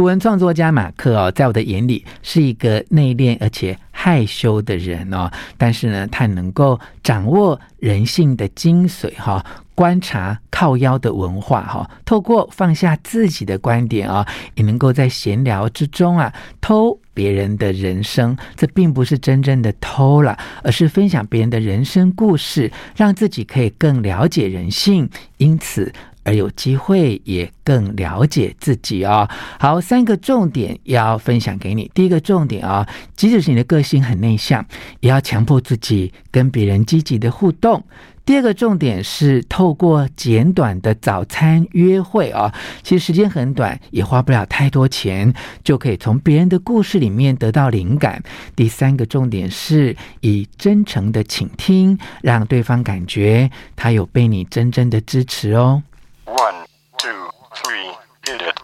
图文创作家马克哦，在我的眼里是一个内敛而且害羞的人哦，但是呢，他能够掌握人性的精髓哈。观察靠腰的文化哈，透过放下自己的观点啊，也能够在闲聊之中啊偷别人的人生。这并不是真正的偷了，而是分享别人的人生故事，让自己可以更了解人性，因此而有机会也更了解自己哦。好，三个重点要分享给你。第一个重点啊，即使是你的个性很内向，也要强迫自己跟别人积极的互动。第二个重点是透过简短的早餐约会啊，其实时间很短，也花不了太多钱，就可以从别人的故事里面得到灵感。第三个重点是以真诚的倾听，让对方感觉他有被你真正的支持哦。One, two, three, hit it.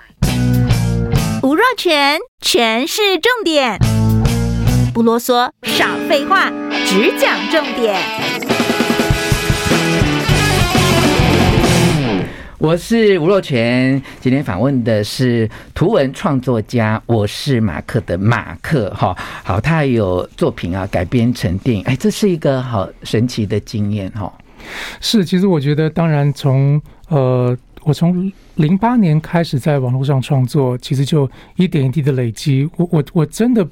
吴若全，全是重点，不啰嗦，少废话，只讲重点。我是吴若全，今天访问的是图文创作家，我是马克的马克哈。好，他有作品啊改编成电影，哎，这是一个好神奇的经验哈。是，其实我觉得，当然从呃，我从零八年开始在网络上创作，其实就一点一滴的累积。我我我真的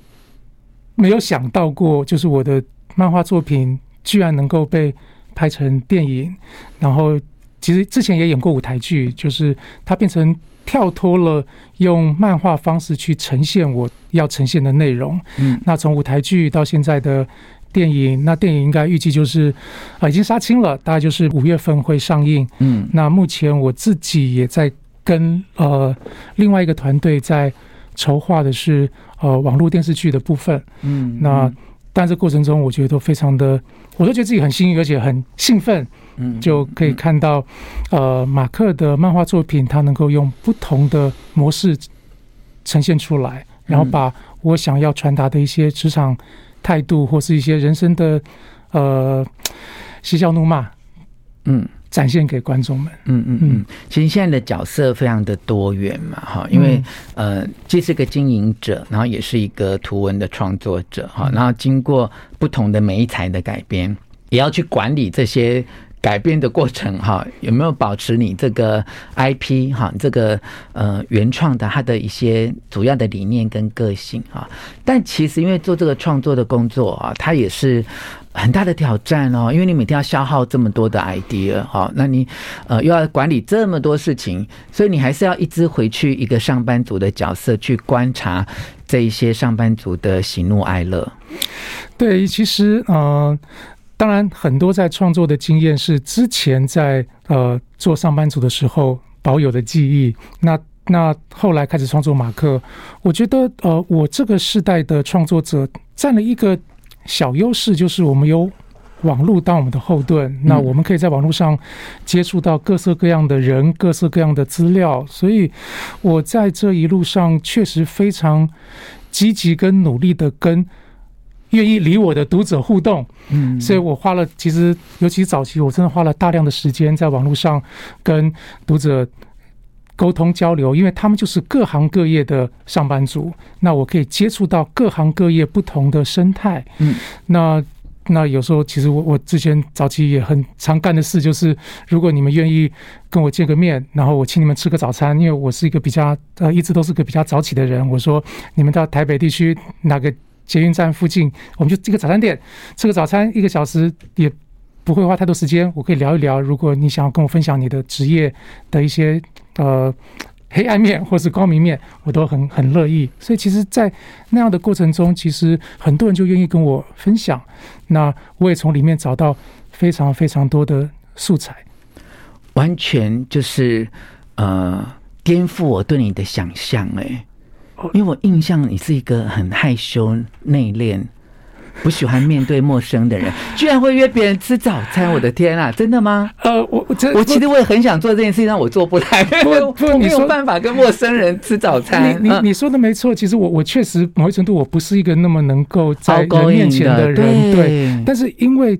没有想到过，就是我的漫画作品居然能够被拍成电影，然后。其实之前也演过舞台剧，就是它变成跳脱了用漫画方式去呈现我要呈现的内容。嗯，那从舞台剧到现在的电影，那电影应该预计就是啊已经杀青了，大概就是五月份会上映。嗯，那目前我自己也在跟呃另外一个团队在筹划的是呃网络电视剧的部分。嗯，那但这过程中我觉得都非常的，我都觉得自己很幸运，而且很兴奋。嗯，就可以看到，呃，马克的漫画作品，他能够用不同的模式呈现出来，然后把我想要传达的一些职场态度，或是一些人生的呃嬉笑怒骂，嗯，展现给观众们。嗯嗯嗯。其实现在的角色非常的多元嘛，哈，因为呃，既是个经营者，然后也是一个图文的创作者，哈，然后经过不同的媒材的改编，也要去管理这些。改编的过程哈，有没有保持你这个 IP 哈，这个呃原创的它的一些主要的理念跟个性哈？但其实因为做这个创作的工作啊，它也是很大的挑战哦，因为你每天要消耗这么多的 idea 哈，那你呃又要管理这么多事情，所以你还是要一直回去一个上班族的角色去观察这一些上班族的喜怒哀乐。对，其实嗯。当然，很多在创作的经验是之前在呃做上班族的时候保有的记忆。那那后来开始创作马克，我觉得呃，我这个时代的创作者占了一个小优势，就是我们有网络当我们的后盾。那我们可以在网络上接触到各色各样的人、各色各样的资料，所以我在这一路上确实非常积极跟努力的跟。愿意理我的读者互动，嗯，所以我花了，其实尤其早期，我真的花了大量的时间在网络上跟读者沟通交流，因为他们就是各行各业的上班族，那我可以接触到各行各业不同的生态，嗯，那那有时候其实我我之前早期也很常干的事，就是如果你们愿意跟我见个面，然后我请你们吃个早餐，因为我是一个比较呃一直都是个比较早起的人，我说你们到台北地区哪个。捷运站附近，我们就这个早餐店吃个早餐，一个小时也不会花太多时间。我可以聊一聊，如果你想要跟我分享你的职业的一些呃黑暗面或是光明面，我都很很乐意。所以其实，在那样的过程中，其实很多人就愿意跟我分享。那我也从里面找到非常非常多的素材，完全就是呃颠覆我对你的想象哎。因为我印象你是一个很害羞、内敛、不喜欢面对陌生的人，居然会约别人吃早餐！我的天啊，真的吗？呃，我我我其实我也很想做这件事情，但我做不来，不不，我没有办法跟陌生人吃早餐。你你你说的没错，其实我我确实某一程度我不是一个那么能够在人面前的人，对，对。但是因为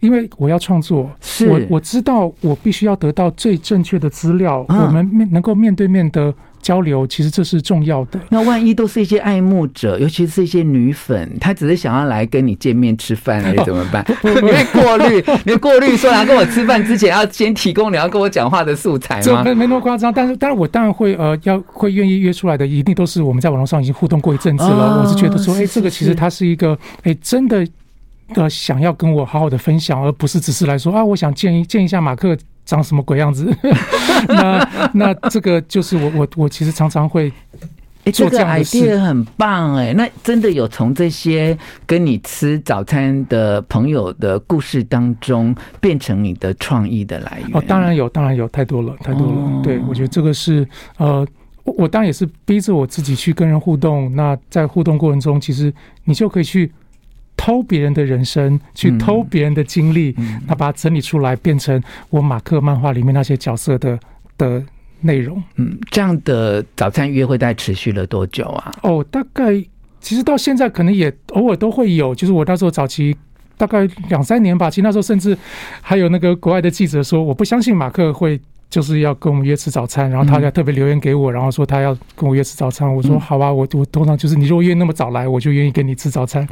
因为我要创作，我我知道我必须要得到最正确的资料，我们面能够面对面的。交流，其实这是重要的。那万一都是一些爱慕者，尤其是一些女粉，她只是想要来跟你见面吃饭，而已怎么办？哦、你会过滤，你会过滤说，要跟我吃饭之前要先提供你要跟我讲话的素材吗？没没那么夸张，但是当然我当然会呃要会愿意约出来的，一定都是我们在网络上已经互动过一阵子了。哦、我是觉得说，哎、欸，这个其实它是一个哎、欸、真的。呃，想要跟我好好的分享，而不是只是来说啊，我想见一见一下马克长什么鬼样子。那那这个就是我我我其实常常会做这样的事，欸这个、idea 很棒哎。那真的有从这些跟你吃早餐的朋友的故事当中，变成你的创意的来源？哦，当然有，当然有，太多了，太多了。哦、对，我觉得这个是呃，我我当然也是逼着我自己去跟人互动。那在互动过程中，其实你就可以去。偷别人的人生，去偷别人的经历，那把它整理出来，变成我马克漫画里面那些角色的的内容。嗯，这样的早餐约会大概持续了多久啊？哦，大概其实到现在可能也偶尔都会有，就是我那时候早期大概两三年吧。其实那时候甚至还有那个国外的记者说，我不相信马克会。就是要跟我们约吃早餐，然后他要特别留言给我，然后说他要跟我约吃早餐。我说好吧，我我通常就是你如果愿意那么早来，我就愿意跟你吃早餐。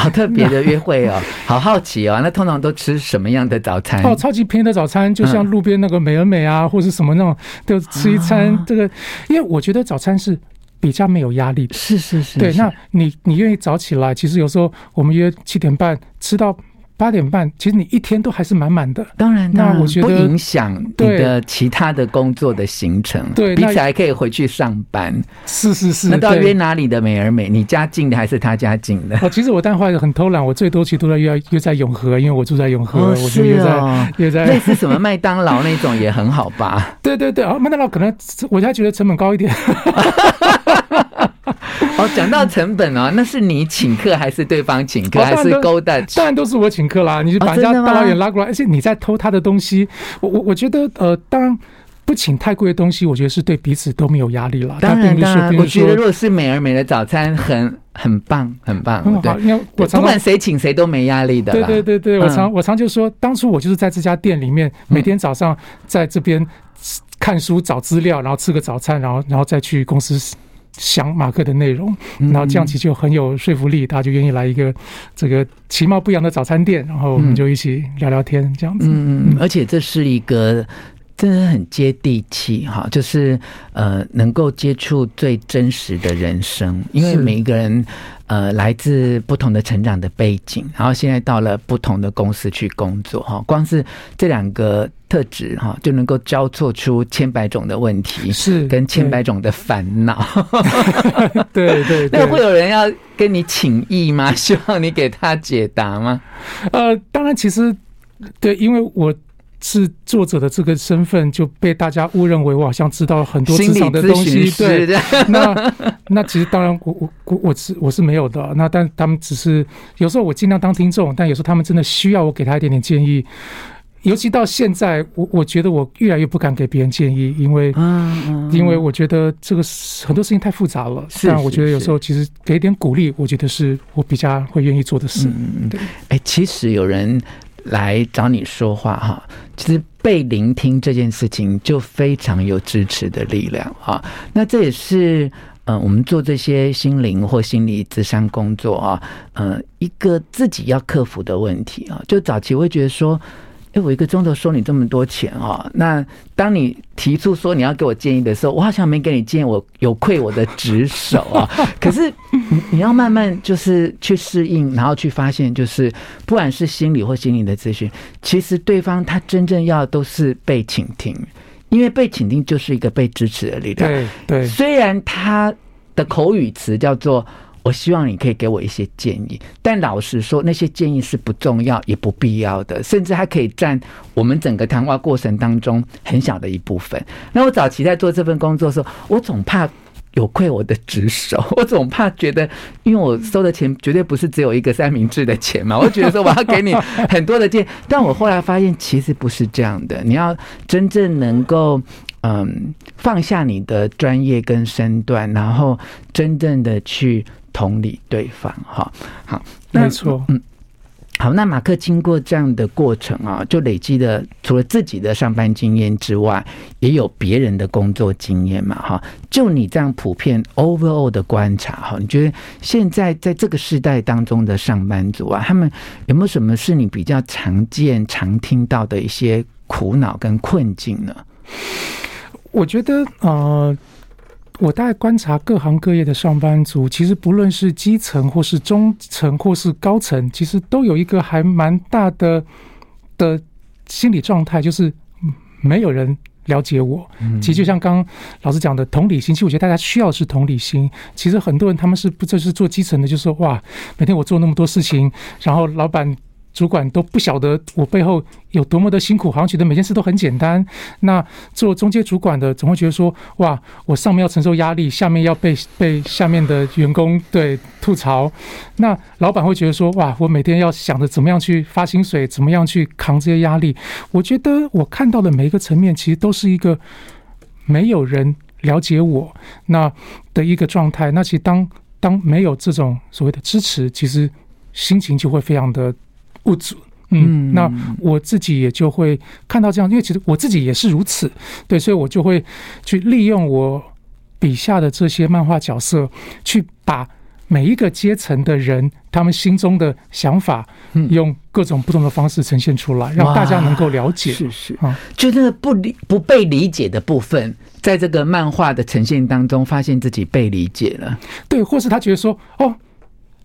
好特别的约会哦，好好奇哦。那通常都吃什么样的早餐？哦，超级便宜的早餐，就像路边那个美而美啊，或者什么那种，就吃一餐。这个，因为我觉得早餐是比较没有压力的。是是是。对，那你你愿意早起来？其实有时候我们约七点半吃到。八点半，其实你一天都还是满满的。当然，那我觉得不影响你的其他的工作的行程。对，彼此还可以回去上班。是是是。那到约哪里的美而美？你家近的还是他家近的？哦，其实我当时很偷懒，我最多其实都在约约在永和，因为我住在永和，我就约在约在。类似什么麦当劳那种也很好吧？对 对对，啊，麦当劳可能我家觉得成本高一点。哦，讲到成本哦，那是你请客还是对方请客，还是勾搭？当然都是我请客啦。你就把人家大老远拉过来，而且你在偷他的东西。我我我觉得，呃，当然不请太贵的东西，我觉得是对彼此都没有压力了。当然，当然，我觉得如果是美而美的早餐，很很棒，很棒，很好。因为我不管谁请谁都没压力的。对对对对，我常我常就说，当初我就是在这家店里面，每天早上在这边看书找资料，然后吃个早餐，然后然后再去公司。想马克的内容，然后这样其实就很有说服力，大家就愿意来一个这个其貌不扬的早餐店，然后我们就一起聊聊天，这样子。嗯嗯，而且这是一个真的很接地气哈，就是呃，能够接触最真实的人生，因为每一个人。呃，来自不同的成长的背景，然后现在到了不同的公司去工作，哈，光是这两个特质，哈，就能够交错出千百种的问题，是跟千百种的烦恼。对 对，那会有人要跟你请意吗？希望你给他解答吗？呃，当然，其实对，因为我。是作者的这个身份就被大家误认为我好像知道很多职场的东西，对，那那其实当然我我我我是我是没有的，那但他们只是有时候我尽量当听众，但有时候他们真的需要我给他一点点建议，尤其到现在，我我觉得我越来越不敢给别人建议，因为因为我觉得这个很多事情太复杂了，但我觉得有时候其实给一点鼓励，我觉得是我比较会愿意做的事。嗯，对，哎，其实有人。来找你说话哈，其实被聆听这件事情就非常有支持的力量哈。那这也是嗯，我们做这些心灵或心理咨商工作啊，嗯，一个自己要克服的问题啊。就早期会觉得说。哎，我一个钟头收你这么多钱哦！那当你提出说你要给我建议的时候，我好像没给你建议，我有愧我的职守啊。可是你你要慢慢就是去适应，然后去发现，就是不管是心理或心理的咨询，其实对方他真正要的都是被倾听，因为被倾听就是一个被支持的力量。对对，虽然他的口语词叫做。我希望你可以给我一些建议，但老实说，那些建议是不重要也不必要的，甚至还可以占我们整个谈话过程当中很小的一部分。那我早期在做这份工作的时候，我总怕有愧我的职守，我总怕觉得，因为我收的钱绝对不是只有一个三明治的钱嘛，我觉得说我要给你很多的建议，但我后来发现其实不是这样的，你要真正能够。嗯，放下你的专业跟身段，然后真正的去同理对方，哈，好，没错，嗯，好，那马克经过这样的过程啊，就累积的除了自己的上班经验之外，也有别人的工作经验嘛，哈。就你这样普遍 overall 的观察，哈，你觉得现在在这个时代当中的上班族啊，他们有没有什么是你比较常见、常听到的一些苦恼跟困境呢？我觉得，呃。我大概观察各行各业的上班族，其实不论是基层或是中层或是高层，其实都有一个还蛮大的的心理状态，就是没有人了解我。其实就像刚刚老师讲的同理心，其实我觉得大家需要的是同理心。其实很多人他们是不就是做基层的，就是说哇，每天我做那么多事情，然后老板。主管都不晓得我背后有多么的辛苦，好像觉得每件事都很简单。那做中介主管的总会觉得说：“哇，我上面要承受压力，下面要被 被下面的员工对吐槽。”那老板会觉得说：“哇，我每天要想着怎么样去发薪水，怎么样去扛这些压力。”我觉得我看到的每一个层面，其实都是一个没有人了解我那的一个状态。那其实当当没有这种所谓的支持，其实心情就会非常的。不足，嗯，那我自己也就会看到这样，因为其实我自己也是如此，对，所以我就会去利用我笔下的这些漫画角色，去把每一个阶层的人他们心中的想法，用各种不同的方式呈现出来，让大家能够了解。是是。啊，就那个不理不被理解的部分，在这个漫画的呈现当中，发现自己被理解了，对，或是他觉得说，哦。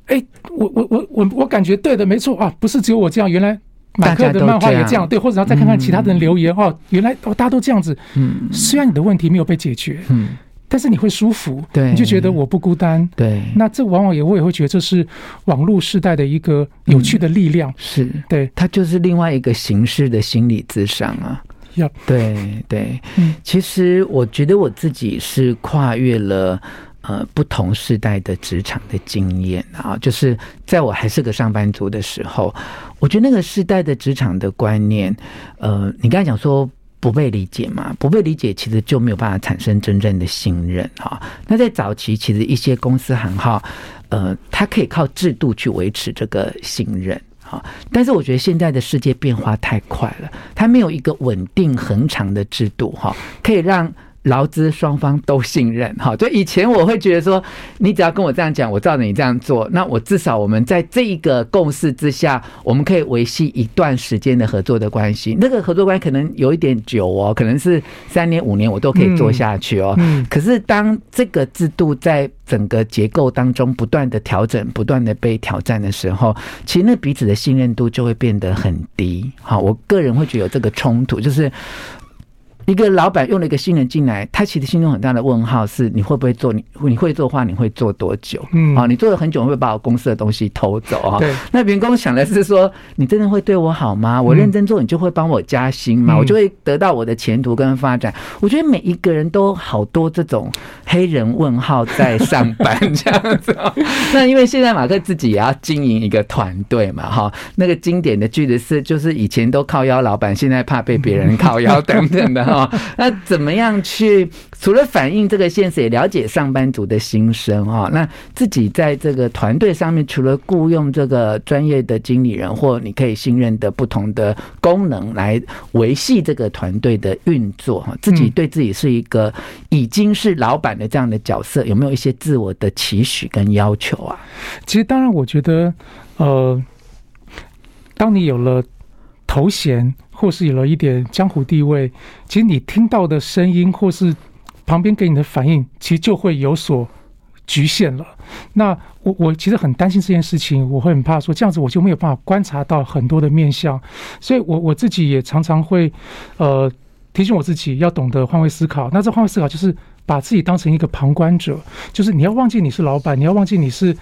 哎，我我我我我感觉对的，没错啊，不是只有我这样，原来马克的漫画也这样，对，或者要再看看其他的人留言哦，原来哦大家都这样子，嗯，虽然你的问题没有被解决，嗯，但是你会舒服，对，你就觉得我不孤单，对，那这往往也我也会觉得这是网络时代的一个有趣的力量，是。对，它就是另外一个形式的心理智商啊，要对对，嗯，其实我觉得我自己是跨越了。呃，不同世代的职场的经验啊，就是在我还是个上班族的时候，我觉得那个世代的职场的观念，呃，你刚才讲说不被理解嘛，不被理解，其实就没有办法产生真正的信任哈。那在早期，其实一些公司行号，呃，它可以靠制度去维持这个信任哈。但是我觉得现在的世界变化太快了，它没有一个稳定恒长的制度哈，可以让。劳资双方都信任，哈，就以前我会觉得说，你只要跟我这样讲，我照着你这样做，那我至少我们在这一个共识之下，我们可以维系一段时间的合作的关系。那个合作关系可能有一点久哦，可能是三年五年，我都可以做下去哦。可是当这个制度在整个结构当中不断的调整、不断的被挑战的时候，其实那彼此的信任度就会变得很低。好，我个人会觉得有这个冲突，就是。一个老板用了一个新人进来，他其实心中很大的问号是：你会不会做？你你会做的话，你会做多久？嗯，啊，你做了很久，会不会把我公司的东西偷走啊？对。那员工想的是说：你真的会对我好吗？我认真做，你就会帮我加薪吗？我就会得到我的前途跟发展。我觉得每一个人都好多这种黑人问号在上班这样子。那因为现在马克自己也要经营一个团队嘛，哈。那个经典的句子是：就是以前都靠腰老板，现在怕被别人靠腰 等等的。啊，那怎么样去除了反映这个现实，也了解上班族的心声啊？那自己在这个团队上面，除了雇佣这个专业的经理人或你可以信任的不同的功能来维系这个团队的运作哈，自己对自己是一个已经是老板的这样的角色，有没有一些自我的期许跟要求啊？其实，当然，我觉得，呃，当你有了头衔。或是有了一点江湖地位，其实你听到的声音，或是旁边给你的反应，其实就会有所局限了。那我我其实很担心这件事情，我会很怕说这样子我就没有办法观察到很多的面相，所以我我自己也常常会呃提醒我自己要懂得换位思考。那这换位思考就是把自己当成一个旁观者，就是你要忘记你是老板，你要忘记你是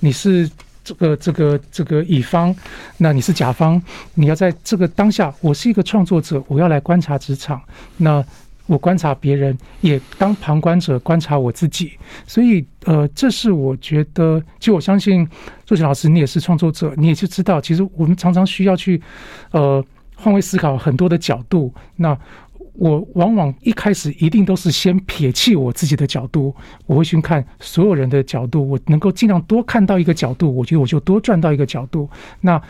你是。这个这个这个乙方，那你是甲方，你要在这个当下，我是一个创作者，我要来观察职场，那我观察别人，也当旁观者观察我自己，所以呃，这是我觉得，就我相信若权老师，你也是创作者，你也就知道，其实我们常常需要去呃换位思考很多的角度，那。我往往一开始一定都是先撇弃我自己的角度，我会去看所有人的角度，我能够尽量多看到一个角度，我觉得我就多赚到一个角度。那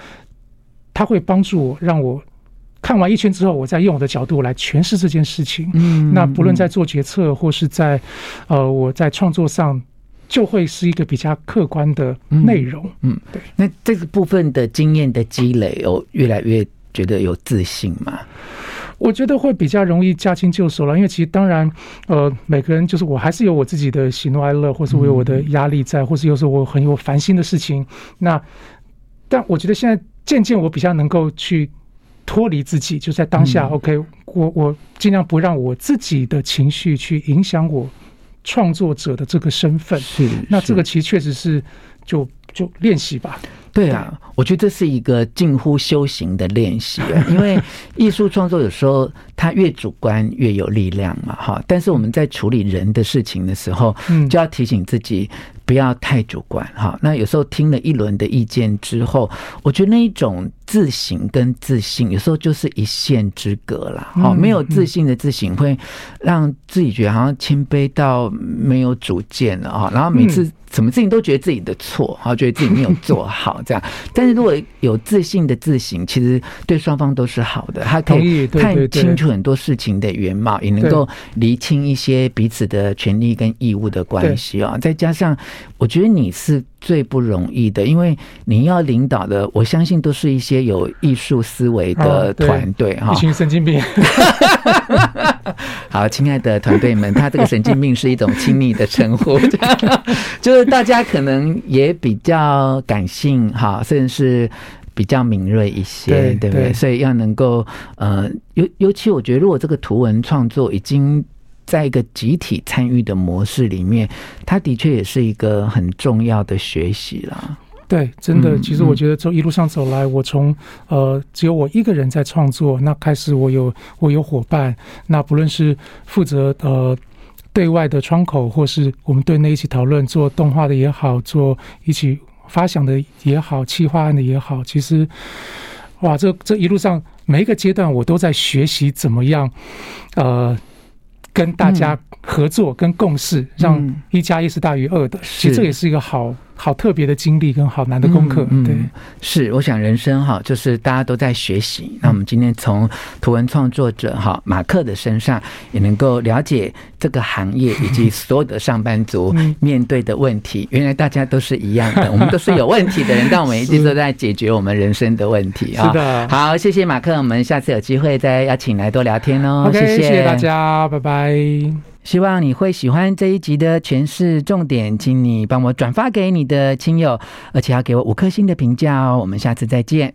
他会帮助我，让我看完一圈之后，我再用我的角度来诠释这件事情。嗯，那不论在做决策或是在呃我在创作上，就会是一个比较客观的内容。嗯，对。那这个部分的经验的积累，有越来越觉得有自信吗？我觉得会比较容易驾轻就熟了，因为其实当然，呃，每个人就是我还是有我自己的喜怒哀乐，或是我有我的压力在，或是有时候我很有烦心的事情。那，但我觉得现在渐渐我比较能够去脱离自己，就在当下。嗯、OK，我我尽量不让我自己的情绪去影响我创作者的这个身份。是，是，那这个其实确实是就就练习吧。对啊，我觉得这是一个近乎修行的练习啊，因为艺术创作有时候它越主观越有力量嘛，哈。但是我们在处理人的事情的时候，就要提醒自己不要太主观哈。那有时候听了一轮的意见之后，我觉得那一种自省跟自信，有时候就是一线之隔了。哈，没有自信的自省，会让自己觉得好像谦卑到没有主见了啊。然后每次。什么事情都觉得自己的错，哈，觉得自己没有做好，这样。但是如果有自信的自省，其实对双方都是好的，他可以看清楚很多事情的原貌，也能够厘清一些彼此的权利跟义务的关系啊。再加上，我觉得你是。最不容易的，因为你要领导的，我相信都是一些有艺术思维的团队哈，一群神经病。好，亲爱的团队们，他这个神经病是一种亲密的称呼，就是大家可能也比较感性哈，甚至是比较敏锐一些，对，对不对？所以要能够呃，尤尤其我觉得，如果这个图文创作已经。在一个集体参与的模式里面，它的确也是一个很重要的学习啦。对，真的，其实我觉得走一路上走来，我从呃只有我一个人在创作，那开始我有我有伙伴，那不论是负责呃对外的窗口，或是我们对内一起讨论做动画的也好，做一起发想的也好，企划案的也好，其实哇，这这一路上每一个阶段，我都在学习怎么样呃。跟大家合作、跟共事，让一加一是大于二的。其实这也是一个好。好特别的经历跟好难的功课，对，嗯嗯、是。我想人生哈，就是大家都在学习。那我们今天从图文创作者哈马克的身上，也能够了解这个行业以及所有的上班族 面对的问题。原来大家都是一样的，我们都是有问题的人，但我们一直都在解决我们人生的问题啊。是的，好，谢谢马克，我们下次有机会再邀请来多聊天哦。谢谢，谢谢大家，拜拜。希望你会喜欢这一集的诠释重点，请你帮我转发给你的亲友，而且要给我五颗星的评价哦。我们下次再见。